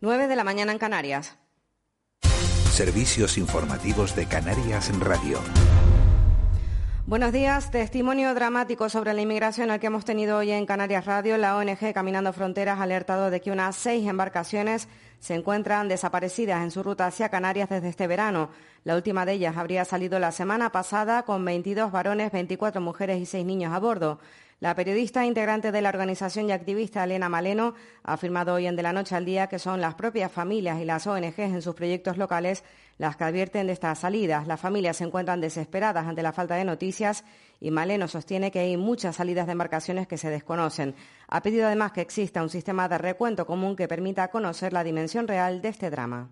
9 de la mañana en Canarias. Servicios informativos de Canarias en Radio. Buenos días. Testimonio dramático sobre la inmigración al que hemos tenido hoy en Canarias Radio. La ONG Caminando Fronteras ha alertado de que unas seis embarcaciones se encuentran desaparecidas en su ruta hacia Canarias desde este verano. La última de ellas habría salido la semana pasada con 22 varones, 24 mujeres y 6 niños a bordo. La periodista integrante de la organización y activista Elena Maleno ha afirmado hoy en De la Noche al Día que son las propias familias y las ONGs en sus proyectos locales las que advierten de estas salidas. Las familias se encuentran desesperadas ante la falta de noticias y Maleno sostiene que hay muchas salidas de embarcaciones que se desconocen. Ha pedido además que exista un sistema de recuento común que permita conocer la dimensión real de este drama.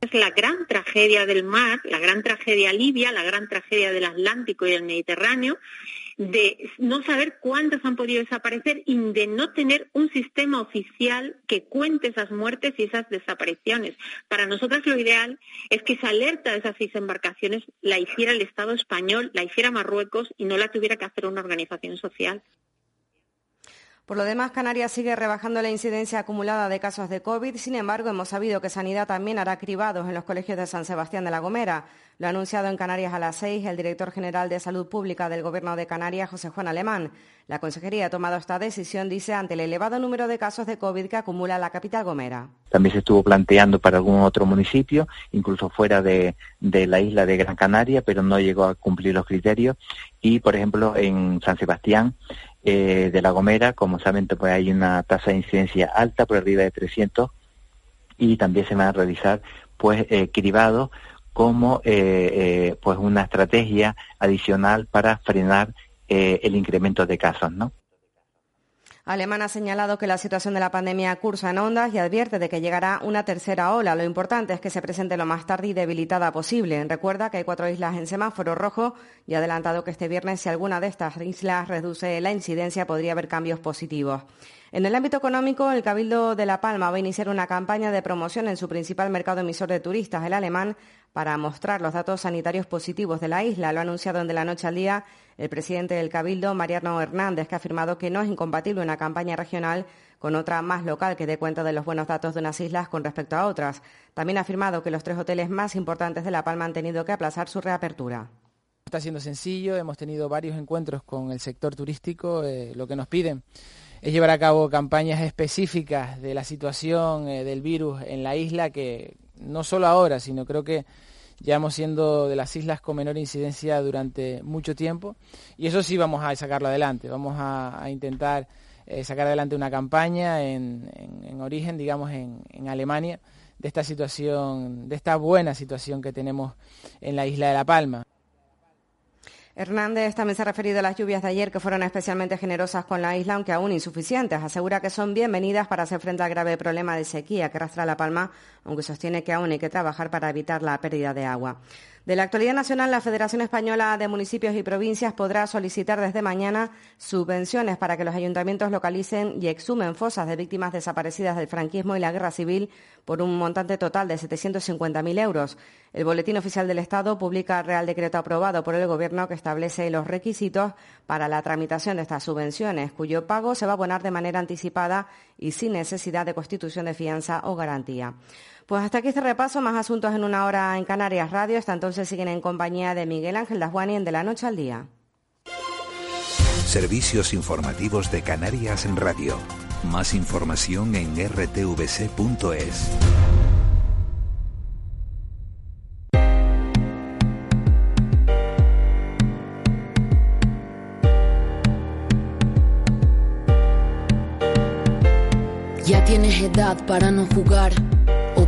Es la gran tragedia del mar, la gran tragedia libia, la gran tragedia del Atlántico y del Mediterráneo de no saber cuántos han podido desaparecer y de no tener un sistema oficial que cuente esas muertes y esas desapariciones. Para nosotras lo ideal es que esa alerta de esas seis embarcaciones la hiciera el Estado español, la hiciera Marruecos y no la tuviera que hacer una organización social. Por lo demás, Canarias sigue rebajando la incidencia acumulada de casos de COVID. Sin embargo, hemos sabido que Sanidad también hará cribados en los colegios de San Sebastián de la Gomera. Lo ha anunciado en Canarias a las seis el director general de Salud Pública del Gobierno de Canarias, José Juan Alemán. La Consejería ha tomado esta decisión, dice, ante el elevado número de casos de COVID que acumula la capital Gomera. También se estuvo planteando para algún otro municipio, incluso fuera de, la isla de Gran Canaria, pero no llegó a cumplir los criterios. Y, por ejemplo, en San Sebastián eh, de La Gomera, como saben, pues hay una tasa de incidencia alta, por arriba de 300, y también se van a realizar pues eh, como eh, pues una estrategia adicional para frenar el incremento de casos, ¿no? Alemán ha señalado que la situación de la pandemia cursa en ondas y advierte de que llegará una tercera ola. Lo importante es que se presente lo más tarde y debilitada posible. Recuerda que hay cuatro islas en semáforo rojo y ha adelantado que este viernes, si alguna de estas islas reduce la incidencia, podría haber cambios positivos. En el ámbito económico, el Cabildo de La Palma va a iniciar una campaña de promoción en su principal mercado emisor de turistas, el alemán, para mostrar los datos sanitarios positivos de la isla. Lo ha anunciado en De la Noche al Día el presidente del Cabildo, Mariano Hernández, que ha afirmado que no es incompatible una campaña regional con otra más local que dé cuenta de los buenos datos de unas islas con respecto a otras. También ha afirmado que los tres hoteles más importantes de La Palma han tenido que aplazar su reapertura. Está siendo sencillo, hemos tenido varios encuentros con el sector turístico, eh, lo que nos piden es llevar a cabo campañas específicas de la situación eh, del virus en la isla que no solo ahora, sino creo que llevamos siendo de las islas con menor incidencia durante mucho tiempo y eso sí vamos a sacarlo adelante, vamos a, intentar eh, sacar adelante una campaña en, origen, digamos, en, en, Alemania de esta situación, de esta buena situación que tenemos en la isla de La Palma. Hernández también se ha referido a las lluvias de ayer que fueron especialmente generosas con la isla, aunque aún insuficientes. Asegura que son bienvenidas para hacer frente al grave problema de sequía que arrastra La Palma, aunque sostiene que aún hay que trabajar para evitar la pérdida de agua. De la actualidad nacional, la Federación Española de Municipios y Provincias podrá solicitar desde mañana subvenciones para que los ayuntamientos localicen y exhumen fosas de víctimas desaparecidas del franquismo y la guerra civil por un montante total de 750.000 euros. El Boletín Oficial del Estado publica el Real Decreto aprobado por el Gobierno que establece los requisitos para la tramitación de estas subvenciones, cuyo pago se va a abonar de manera anticipada y sin necesidad de constitución de fianza o garantía. Pues hasta aquí este repaso, más asuntos en una hora en Canarias Radio. Hasta entonces siguen en compañía de Miguel Ángel Dajuani en De la Noche al Día. Servicios informativos de Canarias en Radio. Más información en rtvc.es. Ya tienes edad para no jugar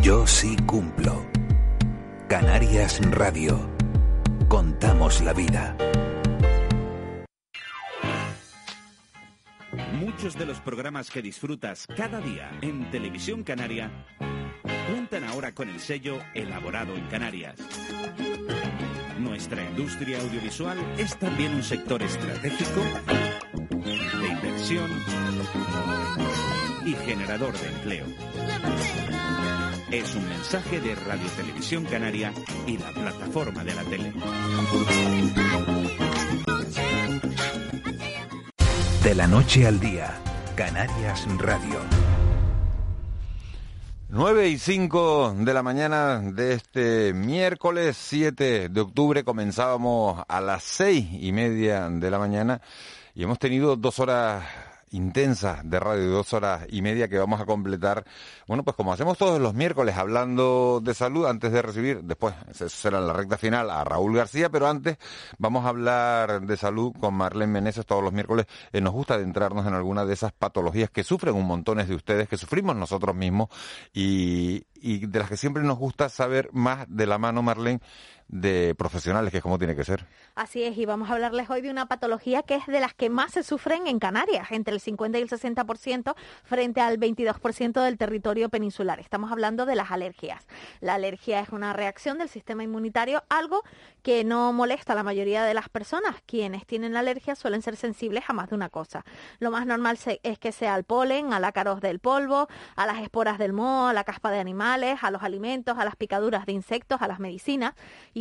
Yo sí cumplo. Canarias Radio. Contamos la vida. Muchos de los programas que disfrutas cada día en Televisión Canaria cuentan ahora con el sello Elaborado en Canarias. Nuestra industria audiovisual es también un sector estratégico de inversión y generador de empleo. Es un mensaje de Radio Televisión Canaria y la plataforma de la tele. De la noche al día, Canarias Radio. 9 y 5 de la mañana de este miércoles 7 de octubre comenzábamos a las seis y media de la mañana y hemos tenido dos horas intensa de radio de dos horas y media que vamos a completar, bueno, pues como hacemos todos los miércoles hablando de salud, antes de recibir, después será la recta final a Raúl García, pero antes vamos a hablar de salud con Marlene Meneses todos los miércoles. Eh, nos gusta adentrarnos en alguna de esas patologías que sufren un montón de ustedes, que sufrimos nosotros mismos y, y de las que siempre nos gusta saber más de la mano, Marlene, de profesionales, que es como tiene que ser. Así es, y vamos a hablarles hoy de una patología que es de las que más se sufren en Canarias, entre el 50 y el 60% frente al 22% del territorio peninsular. Estamos hablando de las alergias. La alergia es una reacción del sistema inmunitario, algo que no molesta a la mayoría de las personas. Quienes tienen alergia suelen ser sensibles a más de una cosa. Lo más normal es que sea al polen, al ácaros del polvo, a las esporas del moho, a la caspa de animales, a los alimentos, a las picaduras de insectos, a las medicinas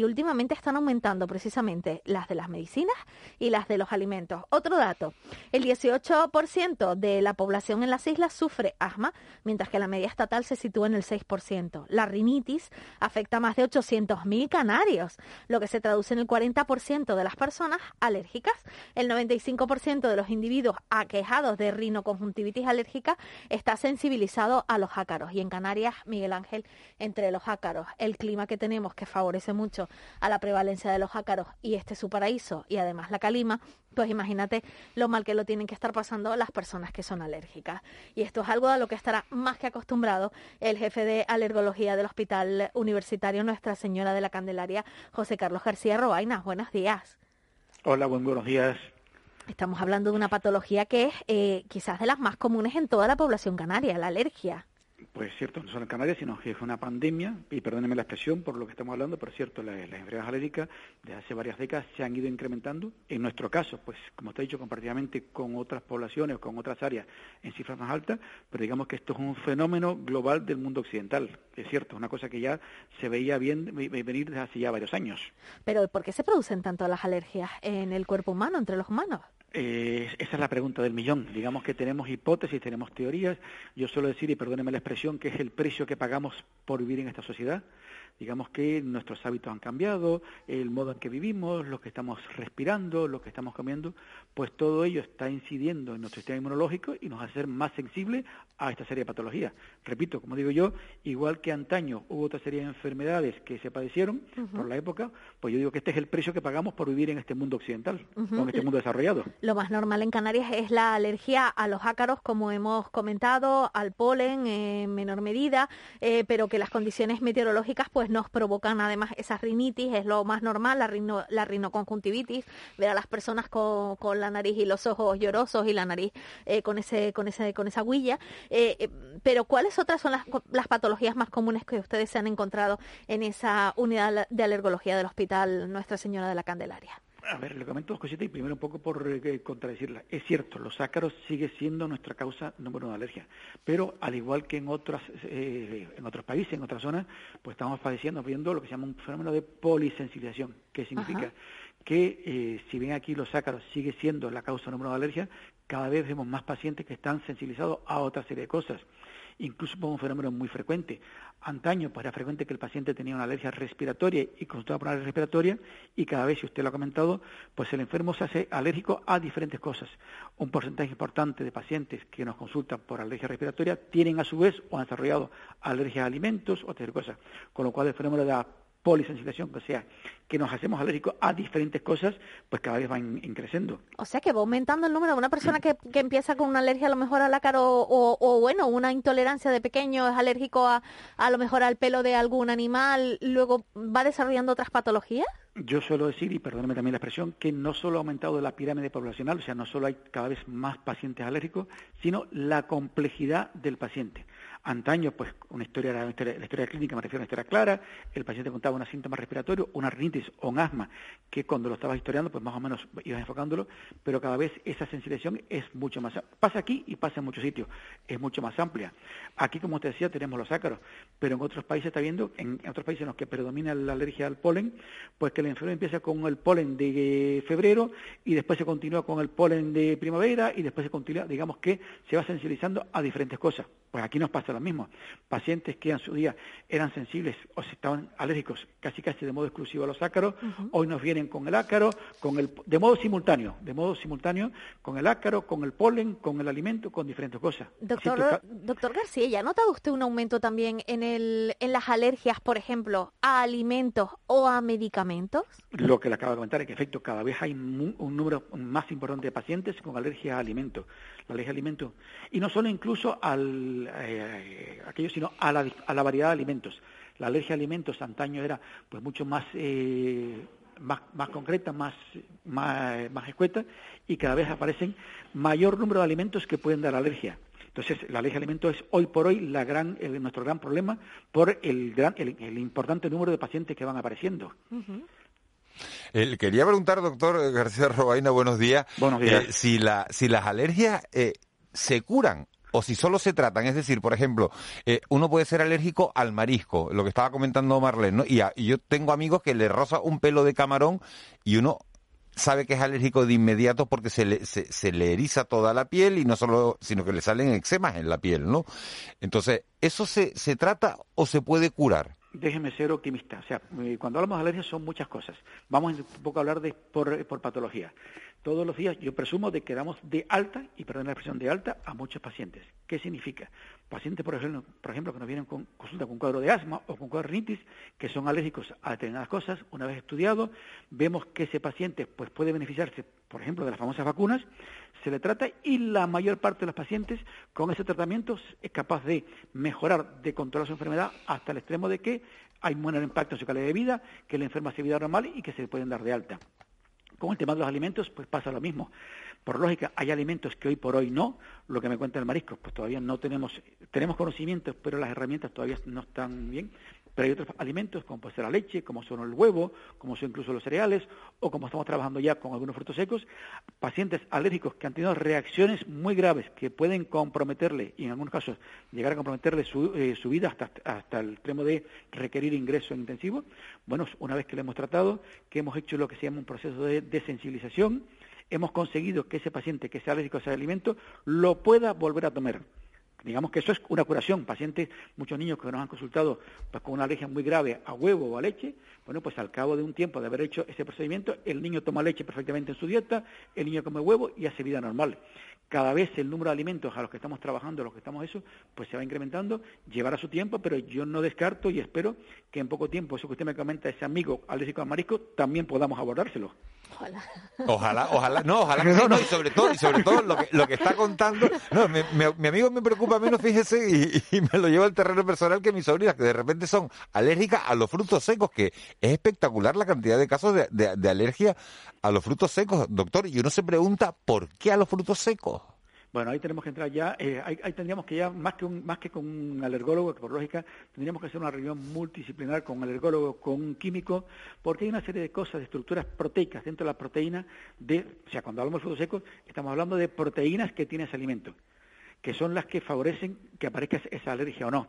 últimamente están aumentando precisamente las de las medicinas y las de los alimentos. Otro dato, el 18% de la población en las islas sufre asma, mientras que la media estatal se sitúa en el 6%. La rinitis afecta a más de 800.000 canarios, lo que se traduce en el 40% de las personas alérgicas. El 95% de los individuos aquejados de rinoconjuntivitis alérgica está sensibilizado a los ácaros. Y en Canarias, Miguel Ángel, entre los ácaros, el clima que tenemos que favorece mucho a la prevalencia de los ácaros y este es su paraíso y además la calima, pues imagínate lo mal que lo tienen que estar pasando las personas que son alérgicas. Y esto es algo a lo que estará más que acostumbrado el jefe de alergología del Hospital Universitario Nuestra Señora de la Candelaria, José Carlos García Robaina. Buenos días. Hola, buenos días. Estamos hablando de una patología que es eh, quizás de las más comunes en toda la población canaria, la alergia. Pues cierto, no solo en Canarias, sino que es una pandemia, y perdónenme la expresión por lo que estamos hablando, pero cierto, las, enfermedades alérgicas desde hace varias décadas se han ido incrementando. En nuestro caso, pues como he dicho, comparativamente con otras poblaciones con otras áreas en cifras más altas, pero digamos que esto es un fenómeno global del mundo occidental. Es cierto, es una cosa que ya se veía bien venir desde hace ya varios años. Pero ¿por qué se producen tanto las alergias en el cuerpo humano, entre los humanos? Eh, esa es la pregunta del millón. Digamos que tenemos hipótesis, tenemos teorías. Yo suelo decir, y perdóneme la expresión, que es el precio que pagamos por vivir en esta sociedad. Digamos que nuestros hábitos han cambiado, el modo en que vivimos, lo que estamos respirando, lo que estamos comiendo, pues todo ello está incidiendo en nuestro sistema inmunológico y nos hace más sensibles a esta serie de patologías. Repito, como digo yo, igual que antaño hubo otra serie de enfermedades que se padecieron por la época, pues yo digo que este es el precio que pagamos por vivir en este mundo occidental, en este mundo desarrollado. Lo más normal en Canarias es la alergia a los ácaros, como hemos comentado, al polen en menor medida, eh, pero que las condiciones meteorológicas pues nos provocan además esa rinitis, es lo más normal, la, rino, la rinoconjuntivitis, ver a las personas con, con, la nariz y los ojos llorosos y la nariz eh, con, ese, con, ese, con esa huilla. Eh, pero ¿cuáles otras son las, las patologías más comunes que ustedes se han encontrado en esa unidad de alergología del Hospital Nuestra Señora de la Candelaria? A ver, le comento dos cositas y primero un poco por eh, contradecirla. Es cierto, los ácaros sigue siendo nuestra causa número uno de alergia, pero al igual que en otras, eh, en otros países, en otras zonas, pues estamos padeciendo, viendo lo que se llama un fenómeno de polisensibilización, que significa que eh, si bien aquí los ácaros sigue siendo la causa número uno de alergia, cada vez vemos más pacientes que están sensibilizados a otra serie de cosas. Incluso por un fenómeno muy frecuente. Antaño pues era frecuente que el paciente tenía una alergia respiratoria y consultaba por una alergia respiratoria y cada vez, si usted lo ha comentado, pues el enfermo se hace alérgico a diferentes cosas. Un porcentaje importante de pacientes que nos consultan por alergia respiratoria tienen a su vez o han desarrollado alergia a alimentos o otras cosas, con lo cual el fenómeno de la polisensibilización, o sea, que nos hacemos alérgicos a diferentes cosas, pues cada vez va creciendo. O sea que va aumentando el número de una persona que, que empieza con una alergia a lo mejor al ácaro o, o, bueno, una intolerancia de pequeño, es alérgico a, a lo mejor al pelo de algún animal, luego va desarrollando otras patologías. Yo suelo decir, y perdóneme también la expresión, que no solo ha aumentado la pirámide poblacional, o sea, no solo hay cada vez más pacientes alérgicos, sino la complejidad del paciente. Antaño, pues, una historia, la historia, clínica me refiero a una historia clara, el paciente contaba un síntoma respiratorio, una rinitis o un asma, que cuando lo estabas historiando, pues más o menos ibas enfocándolo, pero cada vez esa sensibilización es mucho más, pasa aquí y pasa en muchos sitios, es mucho más amplia. Aquí, como te decía, tenemos los ácaros, pero en otros países está viendo, en, otros países en los que predomina la alergia al polen, pues que el enfermo empieza con el polen de febrero y después se continúa con el polen de primavera y después se continúa, digamos que se va sensibilizando a diferentes cosas. Pues aquí nos pasa lo mismo. Pacientes que en su día eran sensibles o se estaban alérgicos casi casi de modo exclusivo a los ácaros, hoy nos vienen con el ácaro, con el, de modo simultáneo, de modo simultáneo, con el ácaro, con el polen, con el alimento, con diferentes cosas. Doctor, doctor García, ¿ya ha notado usted un aumento también en, el, en las alergias, por ejemplo, a alimentos o a medicamentos? Lo que le acabo de comentar es que, en efecto, cada vez hay un número más importante de pacientes con alergia a alimentos la ley de alimentos, y no solo incluso al, eh, aquello, sino a la, a la, variedad de alimentos. La alergia a alimentos antaño era pues mucho más, eh, más, más, concreta, más, más, más escueta, y cada vez aparecen mayor número de alimentos que pueden dar alergia. Entonces, la alergia a alimentos es hoy por hoy la gran, nuestro gran problema por el, gran, el, importante número de pacientes que van apareciendo. quería preguntar, doctor García Robaina, buenos días. Buenos días. Eh, si, la, si las alergias eh, se curan o si solo se tratan, es decir, por ejemplo, eh, uno puede ser alérgico al marisco, lo que estaba comentando Marlene, ¿no? y, yo tengo amigos que le roza un pelo de camarón y uno sabe que es alérgico de inmediato porque se le, se, le eriza toda la piel y no solo, sino que le salen eczemas en la piel, ¿no? Entonces, ¿eso se, se trata o se puede curar? déjeme ser optimista. O sea, eh, cuando hablamos de alergias son muchas cosas. Vamos un poco a hablar de por, por patología. Todos los días yo presumo de que damos de alta, y perdón la expresión de alta, a muchos pacientes. ¿Qué significa? Pacientes, por ejemplo, por ejemplo que nos vienen con consulta con cuadro de asma o con cuadro de rinitis, que son alérgicos a determinadas cosas, una vez estudiado, vemos que ese paciente pues, puede beneficiarse, por ejemplo, de las famosas vacunas, se le trata y la mayor parte de los pacientes con ese tratamiento es capaz de mejorar, de controlar su enfermedad hasta el extremo de que hay un menor impacto en su calidad de vida, que la enferma se vida normal y que se pueden dar de alta. Con el tema de los alimentos, pues pasa lo mismo. Por lógica, hay alimentos que hoy por hoy no. Lo que me cuenta el marisco, pues todavía no tenemos, tenemos conocimientos, pero las herramientas todavía no están bien. Pero hay otros alimentos, como puede ser la leche, como son el huevo, como son incluso los cereales, o como estamos trabajando ya con algunos frutos secos, pacientes alérgicos que han tenido reacciones muy graves que pueden comprometerle, y en algunos casos llegar a comprometerle su, eh, vida hasta, hasta el extremo de requerir ingreso en intensivo. Bueno, una vez que lo hemos tratado, que hemos hecho lo que se llama un proceso de desensibilización, hemos conseguido que ese paciente que sea alérgico a ese alimento lo pueda volver a tomar. Digamos que eso es una curación. Pacientes, muchos niños que nos han consultado pues, con una alergia muy grave a huevo o a leche, bueno, pues al cabo de un tiempo de haber hecho ese procedimiento, el niño toma leche perfectamente en su dieta, el niño come huevo y hace vida normal. Cada vez el número de alimentos a los que estamos trabajando, a los que estamos eso, pues se va incrementando, llevará su tiempo, pero yo no descarto y espero que en poco tiempo, eso que usted me comenta, ese amigo alérgico a marisco, también podamos abordárselo. Ojalá. Ojalá, ojalá, no, ojalá que no, no, y sobre todo, y sobre todo lo que, lo que está contando, no, mi, amigo me preocupa menos, fíjese, y, me lo lleva al terreno personal que mis sobrinas, que de repente son alérgicas a los frutos secos, que es espectacular la cantidad de casos de, de alergia a los frutos secos, doctor, y uno se pregunta, ¿por qué a los frutos secos? Bueno, ahí tenemos que entrar ya, eh, ahí, tendríamos que ya, más que, más que con un alergólogo, que por lógica, tendríamos que hacer una reunión multidisciplinar con un alergólogo, con un químico, porque hay una serie de cosas, de estructuras proteicas dentro de la proteína, de, o sea, cuando hablamos de frutos secos, estamos hablando de proteínas que tiene ese alimento, que son las que favorecen que aparezca esa alergia o no.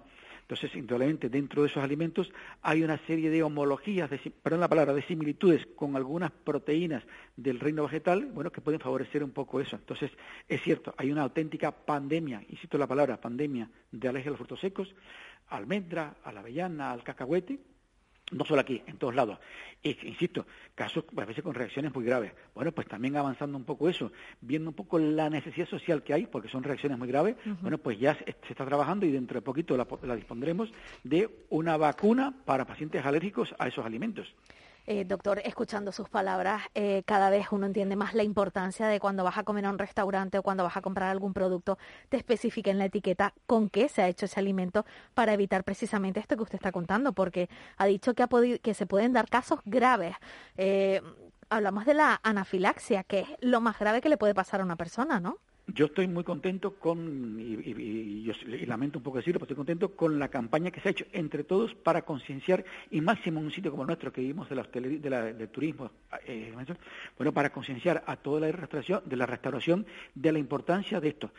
Entonces, indudablemente, dentro de esos alimentos hay una serie de homologías, de, perdón la palabra, de similitudes con algunas proteínas del reino vegetal, bueno, que pueden favorecer un poco eso. Entonces, es cierto, hay una auténtica pandemia, insisto la palabra, pandemia de alergia a los frutos secos, almendra, a la avellana, al cacahuete, no solo aquí, en todos lados. Y, insisto, casos a veces con reacciones muy graves. Bueno, pues también avanzando un poco eso, viendo un poco la necesidad social que hay, porque son reacciones muy graves, bueno, pues ya se, está trabajando y dentro de poquito la dispondremos de una vacuna para pacientes alérgicos a esos alimentos. Eh, doctor, escuchando sus palabras, eh, cada vez uno entiende más la importancia de cuando vas a comer a un restaurante o cuando vas a comprar algún producto, te especifique en la etiqueta con qué se ha hecho ese alimento para evitar precisamente esto que usted está contando, porque ha dicho que, ha que se pueden dar casos graves. Eh, hablamos de la anafilaxia, que es lo más grave que le puede pasar a una persona, ¿no? Yo estoy muy contento con, y, yo, lamento un poco decirlo, pero estoy contento con la campaña que se ha hecho entre todos para concienciar, y máximo en un sitio como el nuestro que vivimos de la, de turismo, eh, bueno, para concienciar a toda la restauración, de la restauración de la importancia de esto.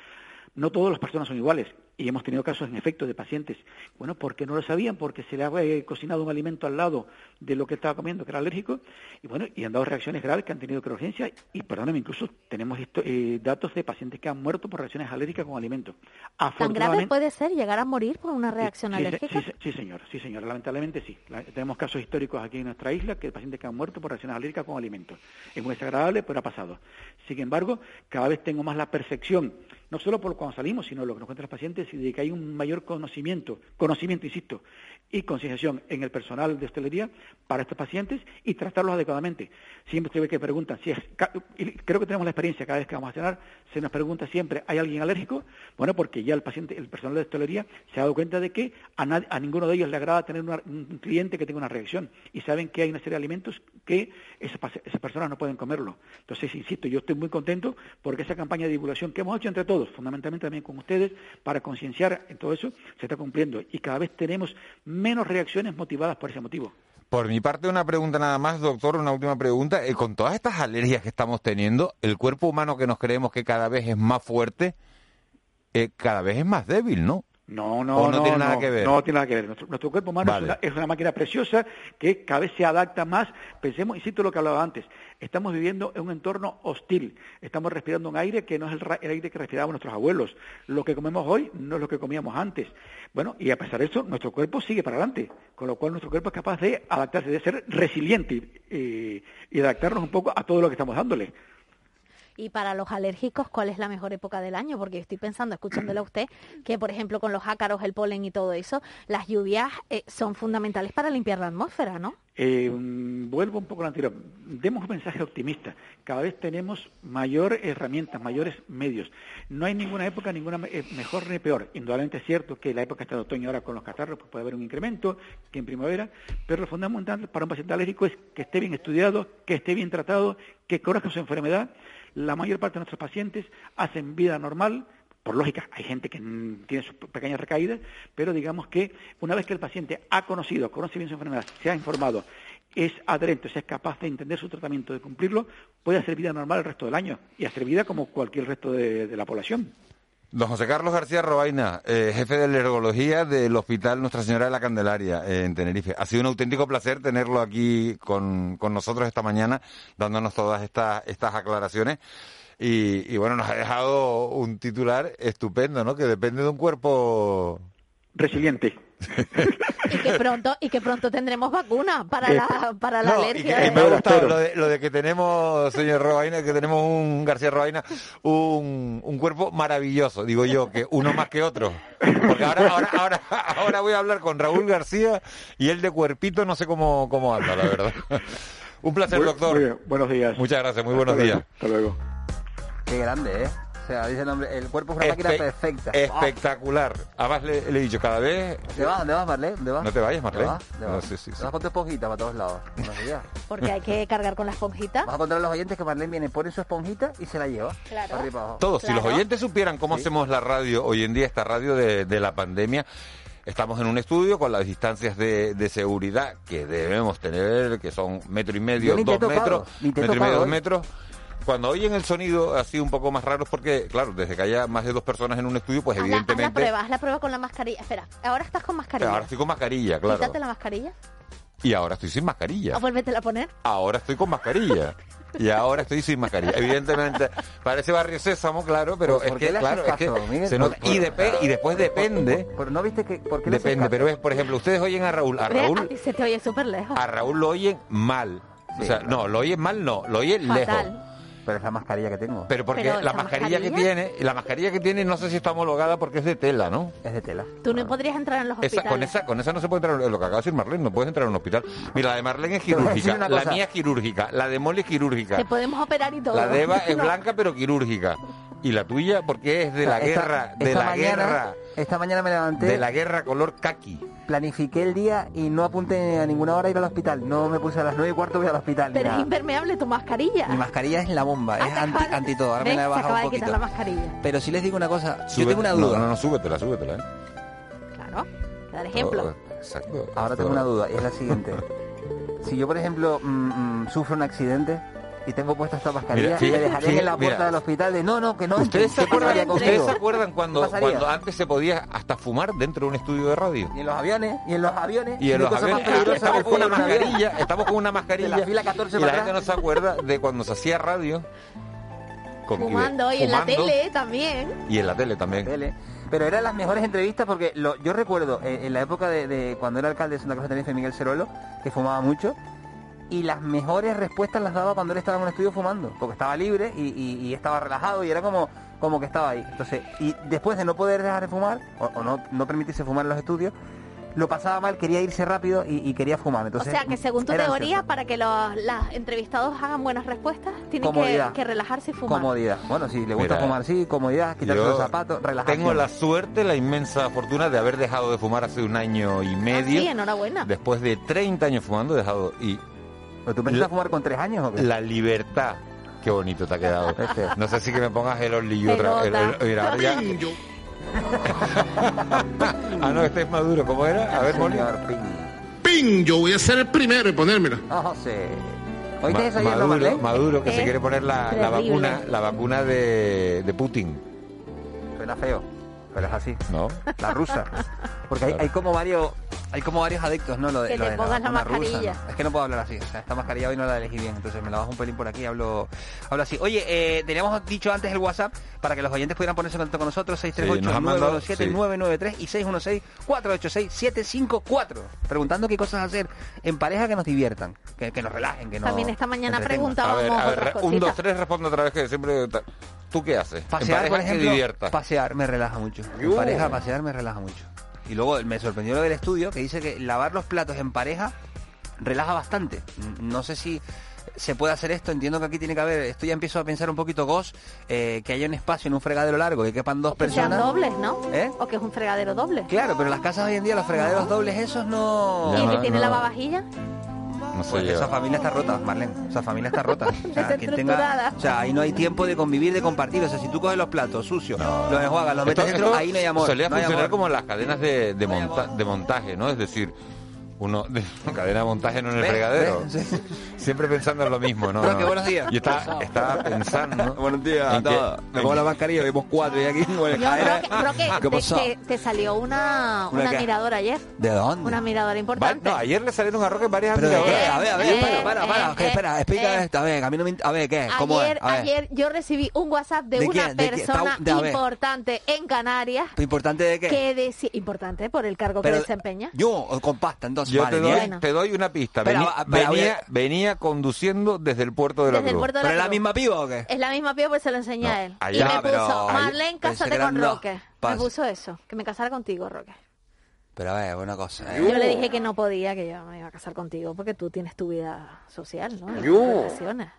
No todas las personas son iguales y hemos tenido casos en efecto de pacientes, bueno, porque no lo sabían, porque se le había cocinado un alimento al lado de lo que estaba comiendo, que era alérgico, y bueno, y han dado reacciones graves que han tenido urgencia, y perdóname, incluso tenemos eh, datos de pacientes que han muerto por reacciones alérgicas con alimentos. ¿Tan grave puede ser llegar a morir por una reacción alérgica? Sí, sí, señora, sí, señora, lamentablemente sí. tenemos casos históricos aquí en nuestra isla que pacientes que han muerto por reacciones alérgicas con alimentos. Es muy desagradable, pero ha pasado. Sin embargo, cada vez tengo más la percepción no solo por cuando salimos, sino lo que nos cuentan los pacientes y de que hay un mayor conocimiento, conocimiento, insisto, y concienciación en el personal de hostelería para estos pacientes y tratarlos adecuadamente. Siempre se ve que preguntan si es, creo que tenemos la experiencia cada vez que vamos a cenar, se nos pregunta siempre, ¿hay alguien alérgico? Bueno, porque ya el paciente, el personal de hostelería se ha dado cuenta de que a, ninguno de ellos le agrada tener un cliente que tenga una reacción y saben que hay una serie de alimentos que esas, esas personas no pueden comerlo. Entonces, insisto, yo estoy muy contento porque esa campaña de divulgación que hemos hecho entre todos, fundamentalmente también con ustedes, para concienciar en todo eso, se está cumpliendo y cada vez tenemos menos reacciones motivadas por ese motivo. Por mi parte, una pregunta nada más, doctor, una última pregunta. Eh, con todas estas alergias que estamos teniendo, el cuerpo humano que nos creemos que cada vez es más fuerte, eh, cada vez es más débil, ¿no? No, no, no, tiene nada que ver. No tiene nada que ver. Nuestro, cuerpo humano es, una, máquina preciosa que cada vez se adapta más. Pensemos, insisto lo que hablaba antes, estamos viviendo en un entorno hostil. Estamos respirando un aire que no es el, aire que respiraban nuestros abuelos. Lo que comemos hoy no es lo que comíamos antes. Bueno, y a pesar de eso, nuestro cuerpo sigue para adelante, con lo cual nuestro cuerpo es capaz de adaptarse, de ser resiliente eh, y adaptarnos un poco a todo lo que estamos dándole. Y para los alérgicos, ¿cuál es la mejor época del año? Porque estoy pensando, escuchándole a usted, que por ejemplo con los ácaros, el polen y todo eso, las lluvias eh, son fundamentales para limpiar la atmósfera, ¿no? Eh, vuelvo un poco a lo anterior. Demos un mensaje optimista. Cada vez tenemos mayores herramientas, mayores medios. No hay ninguna época, ninguna eh, mejor ni peor. Indudablemente es cierto que la época está de otoño ahora con los catarros pues puede haber un incremento que en primavera, pero lo fundamental para un paciente alérgico es que esté bien estudiado, que esté bien tratado, que conozca su enfermedad la mayor parte de nuestros pacientes hacen vida normal, por lógica, hay gente que tiene sus pequeñas recaídas, pero digamos que una vez que el paciente ha conocido, conoce bien su enfermedad, se ha informado, es adherente, es capaz de entender su tratamiento, de cumplirlo, puede hacer vida normal el resto del año y hacer vida como cualquier resto de la población. Don José Carlos García Robaina, eh, jefe de alergología del Hospital Nuestra Señora de la Candelaria eh, en Tenerife. Ha sido un auténtico placer tenerlo aquí con, con nosotros esta mañana, dándonos todas estas, estas aclaraciones. Y, y, bueno, nos ha dejado un titular estupendo, ¿no? Que depende de un cuerpo resiliente. y que pronto y que pronto tendremos vacuna para la para la alergia. Y me ha gustado lo de, lo de que tenemos, señor Robaina, que tenemos un García Robaina, un, un cuerpo maravilloso, digo yo, que uno más que otro. Porque ahora, ahora, ahora, ahora voy a hablar con Raúl García y él de cuerpito no sé cómo, cómo anda, la verdad. Un placer, doctor. Buenos días. Muchas gracias, muy buenos días. Hasta luego. Qué grande, ¿eh? Sea, dice el nombre, el cuerpo es una máquina perfecta. Espectacular. Además le, he dicho cada vez... ¿Dónde vas, dónde vas, Marlene? ¿Dónde vas? No te vayas, Marlene. ¿Dónde vas? No, sí, sí, vas con tu esponjita para todos lados. Porque hay que cargar con la esponjita. Vas a contar a los oyentes que Marlene viene, pone su esponjita y se la lleva. Claro. Todos, si los oyentes supieran cómo hacemos la radio hoy en día, esta radio de, de la pandemia, Estamos en un estudio con las distancias de, de, seguridad que debemos tener, que son metro y medio, dos metros, metro y medio, dos metros cuando oyen el sonido así un poco más raro es porque, claro, desde que haya más de dos personas en un estudio, pues Haz la, haz la evidentemente... prueba, haz la prueba con la mascarilla. Espera, ahora estás con mascarilla. Ahora estoy con mascarilla, claro. Quítate la mascarilla. Y ahora estoy sin mascarilla. O vuélvetela a poner. Ahora estoy con mascarilla. Y ahora estoy sin mascarilla. Evidentemente, parece barrio sésamo, claro, pero ¿Por- es que, claro, es que se nota- y, depe- y después depende, Pero no viste que... ¿Por qué depende, pero es, por ejemplo, ustedes oyen a Raúl, a Raúl, a se te oye súper lejos. a Raúl lo oyen mal. O sea, no, lo oyen mal no, lo oyen lejos. Pero es la mascarilla que tengo. Pero porque Pero la esa mascarilla, que tiene, la mascarilla que tiene no sé si está homologada porque es de tela, ¿no? Es de tela. Tú no podrías entrar en los Esa, hospitales. con esa con esa no se puede entrar, lo que acaba de decir Marlene, no puedes entrar a un hospital. Mira, la de Marlene es quirúrgica, la mía es quirúrgica, la de Molly es quirúrgica. Te podemos operar y todo. La de Eva es No. blanca pero quirúrgica. ¿Y la tuya? Porque es de la O sea, esta- guerra, de la mañana- guerra, Esta mañana me levanté, de la guerra color kaki. planifiqué el día y no apunté a ninguna hora a ir al hospital. No me puse a las nueve y cuarto voy al hospital. Pero es impermeable tu mascarilla. Mi mascarilla es la bomba, Ah, es anti, de- anti todo. Ahora me la he bajado un de poquito. la mascarilla. Pero si les digo una cosa, yo tengo una no, duda. No, no, súbetela, súbetela, ¿eh? Claro. Te dar ejemplo. Oh, exacto. Ahora tengo una duda y es la siguiente. Si yo, por ejemplo, mm, mm, sufro un accidente y tengo puesta esta mascarilla, Mira, me dejarían sí, en la puerta mira. del hospital de no, no, que no. ¿Ustedes se ¿qué pasaría acuerdan, ¿ustedes se acuerdan cuando, antes se podía hasta fumar dentro de un estudio de radio? Y en los aviones, y en los aviones. Y en los aviones, ah, estamos con una mascarilla, estamos con una mascarilla la fila 14 y la gente no se acuerda de cuando se hacía radio con- y de- Fumando y en la tele también. y en la tele también. Tele. Pero eran las mejores entrevistas porque lo- yo recuerdo eh, en la época de, de cuando era alcalde de Santa Cruz de Tenerife Miguel Cerolo, que fumaba mucho, y las mejores respuestas las daba cuando él estaba en un estudio fumando, porque estaba libre y, y- y estaba relajado y era como, como que estaba ahí. Entonces, y después de no poder dejar de fumar, o, o no, no permitirse fumar en los estudios, lo pasaba mal, quería irse rápido y, y quería fumar. Entonces, o sea que según tu teoría, ansioso. para que los, las entrevistados hagan buenas respuestas, tienen que, relajarse y fumar. Comodidad. Bueno, si le gusta Mira, fumar, sí, comodidad, quitarse los zapatos, relajación. Tengo la suerte, la inmensa fortuna de haber dejado de fumar hace un año y Ah, medio. sí, enhorabuena. Después de 30 años fumando, he dejado. Y ¿Pero tú a fumar con tres años o qué? la libertad. Qué bonito te ha quedado. Este. No sé si que me pongas el Only You otra el- el- mira, ahora ya- ah, no, este es maduro. ¿Cómo era? A ver, Molly. Señor Ping. ¡Ping! Yo voy a ser el primero en ponérmela. Oh, José. ¿Oíste Ma- eso ayer, no, Maduro? Maduro, que se Es quiere poner la, la vacuna, la vacuna de, de Putin, Suena feo, pero es así. ¿no? La rusa. Porque hay, hay como varios hay como varios adictos, ¿no? Lo de, Que lo te de pongas la rusa, mascarilla. ¿no? Es que no puedo hablar así. O sea, esta mascarilla hoy no la elegí bien, entonces me la bajo un pelín por aquí y hablo, hablo así. Oye, eh, teníamos dicho antes el WhatsApp para que los oyentes pudieran ponerse en contacto con nosotros, Sí, nos han mandado- 638-917-993 y 616-486-754. Preguntando qué cosas hacer en pareja que nos diviertan, que, que nos relajen, que nos También esta mañana entretengan. A ver, preguntábamos a ver, otras un, dos, tres, responde otra vez que siempre... ¿Tú qué haces? Pasear, en por pareja que ejemplo, divierta. pasear me relaja mucho. En pareja, pasear me relaja mucho. Y luego me sorprendió lo del estudio que dice que lavar los platos en pareja relaja bastante. No sé si se puede hacer esto, entiendo que aquí tiene que haber, esto ya empiezo a pensar un poquito gos, eh, que haya un espacio en un fregadero largo, que quepan dos Que sean personas. dobles, ¿no? ¿Eh? O que es un fregadero doble. Claro, pero las casas hoy en día, los fregaderos dobles esos no... ¿Y el que no- tiene no. lavavajillas? No sé Pues yo. esa familia está rota, Marlene. Esa familia está rota. O sea, quien tenga, o sea, ahí no hay tiempo de convivir, de compartir. O sea, si tú coges los platos sucios, los enjuagas, los metes dentro, ahí no hay amor. Solía no funcionar amor. como en las cadenas de, monta- de montaje, ¿no? Es decir, uno de cadena de montaje no en el ¿Ves? fregadero. ¿Ves? Sí. Siempre pensando en lo mismo, ¿no? No. buenos días. Yo estaba, estaba pensando. Buenos días en que- Me pongo la mascarilla, vemos cuatro y aquí Yo, Roque, Roque, ¿Qué te, pasó? te- te salió una, ¿Una una miradora ayer. ¿De dónde? Una miradora Va- importante. no, ayer le salieron a Roque varias Pero admiradoras. A ver, a ver, Eh, para, para, para. eh, que espera, eh, explica eh. esto. A ver, a mí no me... A ver, ¿qué? ¿Cómo ayer, es? A ver. ayer yo recibí un WhatsApp de, ¿De una persona de- importante en Canarias ¿Lo importante de qué? que importante por el cargo Pero- que desempeña. Yo, con pasta, entonces. Yo vale, te doy. Bueno. te doy una pista. A- venía, conduciendo desde el puerto de la Desde el Cruz. puerto de ¿Pero es la la misma piba o qué? Es la misma piba, pues se lo enseñé No, a él. allá, y me pero puso, Marlene, cásate con. Roque. Pas- Me puso eso, que me casara contigo, Roque. Pero a ver, una cosa. ¿eh? Yo le dije que no podía, que yo me iba a casar contigo, porque tú tienes tu vida social, ¿no? Y Yo. relaciones.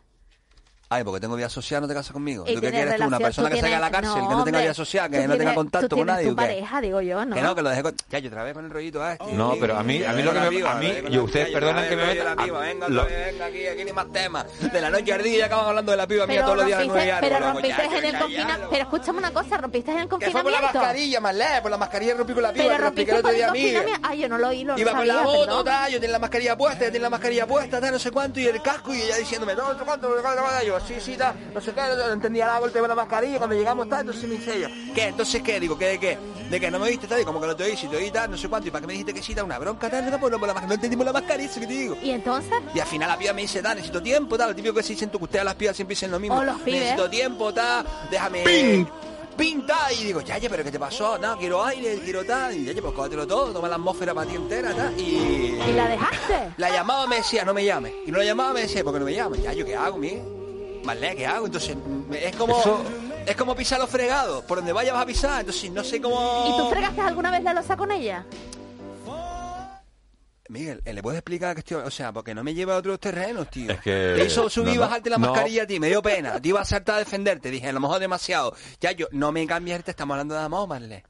Ay, porque tengo vida social, no te casas conmigo. ¿Tú qué quieres tú? Una persona tú que salga a la cárcel, que no tenga vida social, que no tenga contacto tú con nadie. tu pareja, digo yo, ¿no? Que no, que lo dejé con... Ya, yo otra vez con el rollito ah, este. No, pero a mí, a mí lo que me... A mí, y ustedes perdonan que me La metan... piba, venga, venga aquí, aquí ni más temas. De la noche al día ya acaban hablando de la piba mía todos los días pero rompiste en el confinamiento. Pero escúchame una cosa, rompiste en el Que fue por la confinamiento. mascarilla, más por la mascarilla rompí con la piba, Pero rompiste el otro por el día a mí. confinamiento. Ay, yo no lo oí, lo Iba con la moto, yo tenía la mascarilla puesta, yo tenía la mascarilla puesta, tal, no sé cuánto, y el casco, y ella diciéndome, no, no sé cuánto, no sé cuánto, no sí, sí, tal, no sé qué, no, no entendía nada con el tema de la mascarilla, cuando llegamos, tal, entonces me dice ella, ¿qué? Entonces, ¿qué? Digo, ¿qué de qué? ¿De qué? ¿No me viste, tal? Y como que no te oí, si te oí, tal, no sé cuánto, y para qué me dijiste que sí, tal, una bronca, tal, no, pues no, pues la, no entendimos la mascarilla, eso que te digo. ¿Y entonces? Y al final la piba me dice, tal, necesito tiempo, tal, lo típico que se dicen tú, que ustedes las pibas siempre dicen lo mismo. O los pibes. Necesito tiempo, tal, déjame... ¡Ping! Pinta y digo, ya, ya, pero ¿qué te pasó? No, quiero aire, quiero tal, y ya, ya, pues cógetelo todo, toma la atmósfera para ti entera, tal, y... ¿Y la dejaste? La llamaba me decía, no me llames. Y no la llamaba me decía, ¿por qué no me llamas? Ya, ¿yo qué hago, mi? Vale, ¿qué hago? Entonces, es como... Eso- Es como pisar los fregados. Por donde vayas vas a pisar. Entonces, no sé cómo... ¿Y tú fregaste alguna vez la losa con ella? Miguel, ¿eh, ¿le puedes explicar que estoy...? O sea, porque no me lleva a otros terrenos, tío. Es que- Te hizo subir y no, no, bajarte la no. mascarilla a ti, me dio pena. Te iba a saltar a defenderte. Dije, a lo mejor demasiado. Ya, yo, no me cambies, te estamos hablando de amor, Marle.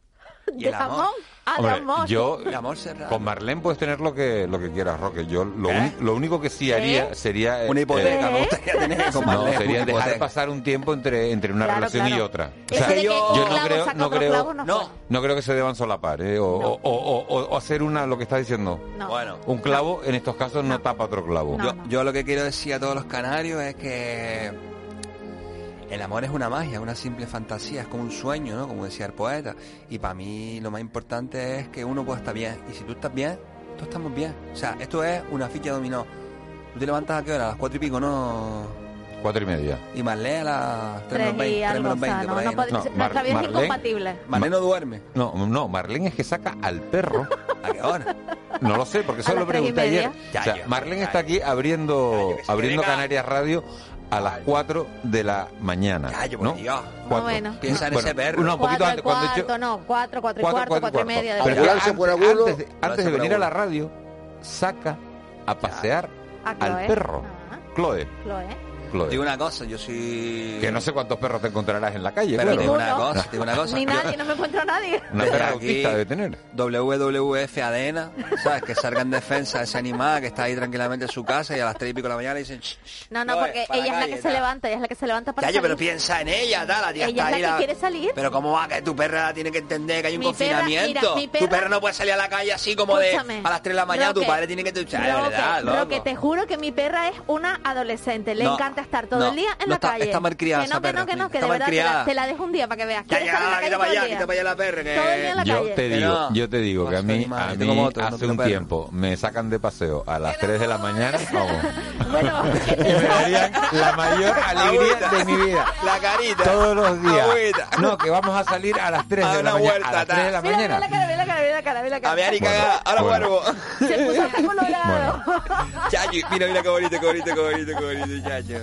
Y ¿De el amor. jamón? Ah, Hombre, amor. yo El amor cerrado. con Marlene puedes tener lo que lo que quieras, Roque. Yo lo, uni- lo único que sí haría sería eh, Una hipoteca, ¿Eh? me gustaría tener con No, Marlene, sería dejar hipoteca. pasar un tiempo entre, entre una Claro, relación y otra. O sea, yo- no creo, no creo, clavo no, No. creo que se deban solapar, ¿eh? o, o- o- o- o hacer una, lo que estás diciendo. No. Bueno. Un clavo en estos casos no, tapa otro clavo. No. Yo, yo lo que quiero decir a todos los canarios es que el amor es una magia, una simple fantasía, es como un sueño, ¿no? Como decía el poeta. Y para mí lo más importante es que uno pueda estar bien. Y si tú estás bien, todos estamos bien. O sea, esto es una ficha dominó. Tú te levantas a qué hora? A las cuatro y pico, ¿no? Cuatro y media. Y Marlene a las tres menos y veinte, no, no ¿no? No, Mar- Marlene- incompatible. Marlene no duerme. No, no, Marlene es que saca al perro. ¿A qué hora? No lo sé, porque eso lo pregunté ayer. media. Ya, O sea, yo, Marlene ya, está aquí abriendo, abriendo. Canarias Radio a las 4 de la mañana. Por ¿no? Dios. Cuatro. bueno. Piensa en Bueno, ese perro. no, un poquito antes, cuando he cuarto, dicho- no, cuatro, cuatro y Cuatro, cuarto, cuatro, cuatro y cuarto. media. Pero por abuelo. antes de, antes de venir a la radio, saca a pasear A al perro. Ah, Chloe. Chloe. Chloe. Digo una cosa, yo soy... Que no sé cuántos perros te encontrarás en la calle, Pero claro. digo una cosa, digo una cosa. Ni nadie, no me encuentro a nadie. Una perra aquí- autista debe tener. WWF Adena, ¿sabes? Que salga en defensa de ese animal que está ahí tranquilamente en su casa y a las tres y pico de la mañana le dicen... "Shh, shh, No, no, porque ella es la calle, que se tal". levanta, ella es la que se levanta para yo, pero piensa en ella, tal, la tía Ella está es la ahí. que quiere salir. Pero cómo va que tu perra tiene que entender que hay un Mi perra- confinamiento. mira, mi Tu perra- no puede salir a la calle así como Escúchame, de a las 3 de la mañana, tu padre tiene que loco. Roque, te juro que mi perra es una adolescente. Le No, estar todo no, el día en no la está- calle. está malcriada Que no, esa que no, que no, que está de verdad te la, te la dejo un día para que veas. Ya, ¿Quieres ya, salir a la quita calle para todo el allá, día? quita para allá la perra. Que... Todo el día en la Yo calle. te digo, no. yo te digo que a mí, a mí moto, hace un tiempo me sacan de paseo a las 3 de la mañana, vamos, Bueno, y me darían la mayor alegría de mi vida. La carita. Todos los días. No, que vamos a salir a las 3 A de la mañana. vuelta, A las 3 de la mañana. cara, mira la cara, mira la cara, mira la cara. A ver, Ari, Bueno, cagada, ahora vuelvo. Se puso hasta colorado. Chacho, mira, mira qué bonito, qué bonito, qué bonito, qué bonito, chacho.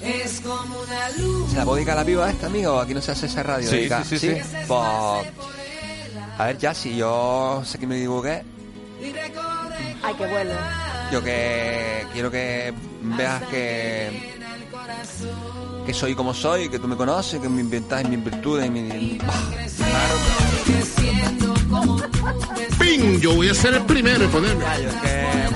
Es como una luz. ¿Se la puedo dedicar a la piba esta, amigo? Aquí no se hace esa radio. Sí, dedica- sí, sí, sí. Pues, a ver, ya, si yo sé que me equivoqué, Ay, que vuelve. yo que quiero que veas que que soy como soy, que tú me conoces, que mis ventajas y mis virtudes y mi... ¡Ping! Yo voy a ser el primero en ponerme. Que...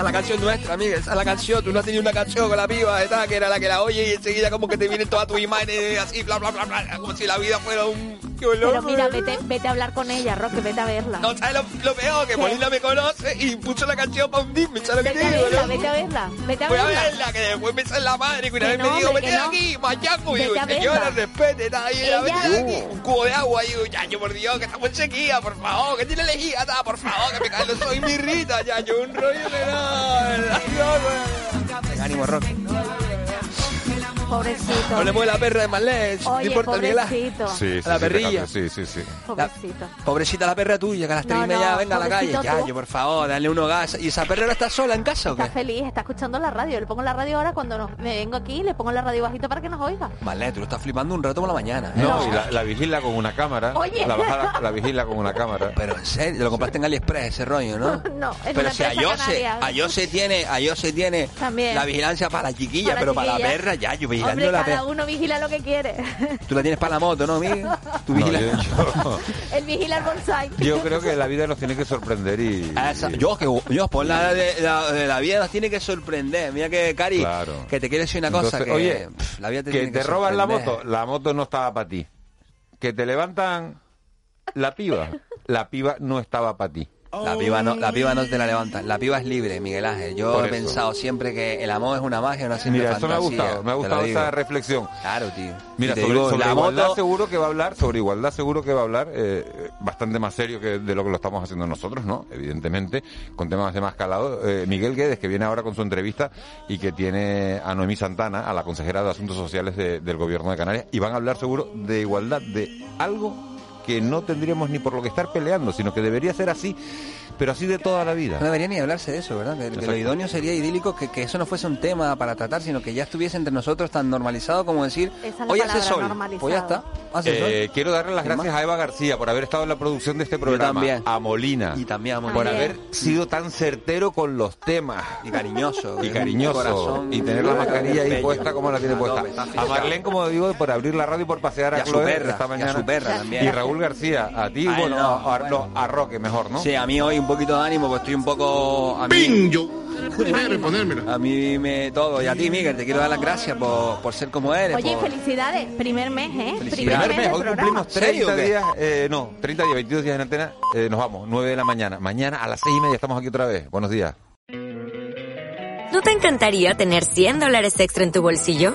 Es la canción nuestra, amiga, esa es la canción. Tú no has tenido una canción con la piba, esta, que era la que la oye y enseguida como que te vienen todas tus imágenes así, bla, bla, bla, bla, como si la vida fuera un... ¡Qué Pero mira, vete, vete a hablar con ella, Roque, vete a verla. No, ¿sabes lo, lo peor? Que ¿Qué? Molina me conoce y puso la canción para hundirme, ¿sabes lo que Vete te a digo? verla, no? vete a verla, vete a Voy a verla. verla, que después me sale la madre, que una Que vez no, me dijo, hombre, vete que de no. aquí, machaco, y digo, Vete a señora, verla. respete, y ella, Ella- vete de aquí, un cubo de agua, y digo, ya, yo por Dios, que estamos en sequía, por favor, que tiene lejía, por favor, que me cae los ojos y me irrita, ya, yo un rollo que no. Venga, ánimo, Roque. Pobrecito. No le mueve la perra de no Oye, importa pobrecito. Sí, sí, la sí, te perrilla. Sí, sí, sí. Pobrecito. Pobrecita la perra tuya, que a las tres No, y media no, venga a la calle. pobrecito Ya, tú. yo por favor, dale uno gas. ¿Y esa perra ahora está sola en casa o Está qué? feliz, está escuchando la radio. Le pongo la radio ahora cuando nos- me vengo aquí, le pongo la radio bajito para que nos oiga. Vale, tú lo estás flipando un rato por la mañana. ¿eh? No, y la, la vigila con una cámara. Oye. La, baja- la vigila con una cámara. Pero en serio, lo compraste en AliExpress ese rollo, ¿no? No, es Pero si a Yose, canaria. a Yose tiene, a Yose tiene También. la vigilancia para la chiquilla, Para pero para la perra ya, yo vigilando Hombre, la cada uno vigila lo que quiere. Tú la tienes para la moto, ¿no, amigo? Tú No, vigilas. yo, yo- El vigila el bonsai. yo creo que la vida nos tiene que sorprender y. A esa- yo, que, yo, por la de la, de la vida nos tiene que sorprender. Mira que, Cari, Claro. que te quiero decir una cosa. Entonces, que, oye, pff, la vida te que tiene te roban la moto, la moto no estaba para ti. Que te levantan la piba, la piba no estaba para ti. La piba no, la piba no te la levanta, la piba es libre, Miguel Ángel. Yo he pensado siempre que el amor es una magia, una simple Mira, eso me ha gustado, me ha gustado esa reflexión. Claro, tío. Mira, sobre, digo, sobre la igualdad moto- seguro que va a hablar, sobre igualdad seguro que va a hablar, eh, eh, bastante más serio que de lo que lo estamos haciendo nosotros, ¿no? Evidentemente, con temas de más calado. Eh, Miguel Guedes, que viene ahora con su entrevista y que tiene a Noemí Santana, a la consejera de Asuntos Sociales de- del Gobierno de Canarias, y van a hablar seguro de igualdad, de algo que no tendríamos ni por lo que estar peleando, sino que debería ser así, pero así de toda la vida. No debería ni hablarse de eso, ¿verdad? Que, que lo idóneo sería idílico que, que eso no fuese un tema para tratar, sino que ya estuviese entre nosotros tan normalizado como decir, es hoy hace sol, pues ya está, hace Eh, sol. quiero darle las gracias más. a Eva García por haber estado en la producción de este programa, también. a Molina, Y también a por Molina. haber sido tan certero con los temas Y cariñoso. y cariñoso corazón y tener la mascarilla ahí puesta como la tiene puesta. A. Marlene, como digo, por abrir la radio y por pasear Y a su perra, esta y a mañana. su perra también. Y Raúl García, a ti, A bueno, no, a, bueno. no, a Roque mejor, ¿no? Sí, a mí hoy un poquito de ánimo, pues estoy un poco... A mí, ¡Ping! Yo el primero en ponérmela. a mí me todo. Y a ti, Miguel, te quiero dar las gracias por, por ser como eres. Oye, por- felicidades, primer mes, ¿eh? Felicidades. Primer mes mes, del hoy programa. cumplimos ¿Serio 30 o qué? días, eh, no, 30 días, 22 días en antena, eh, nos vamos, 9 de la mañana. Mañana a las 6 y media estamos aquí otra vez. Buenos días. ¿No te encantaría tener 100 dólares extra en tu bolsillo?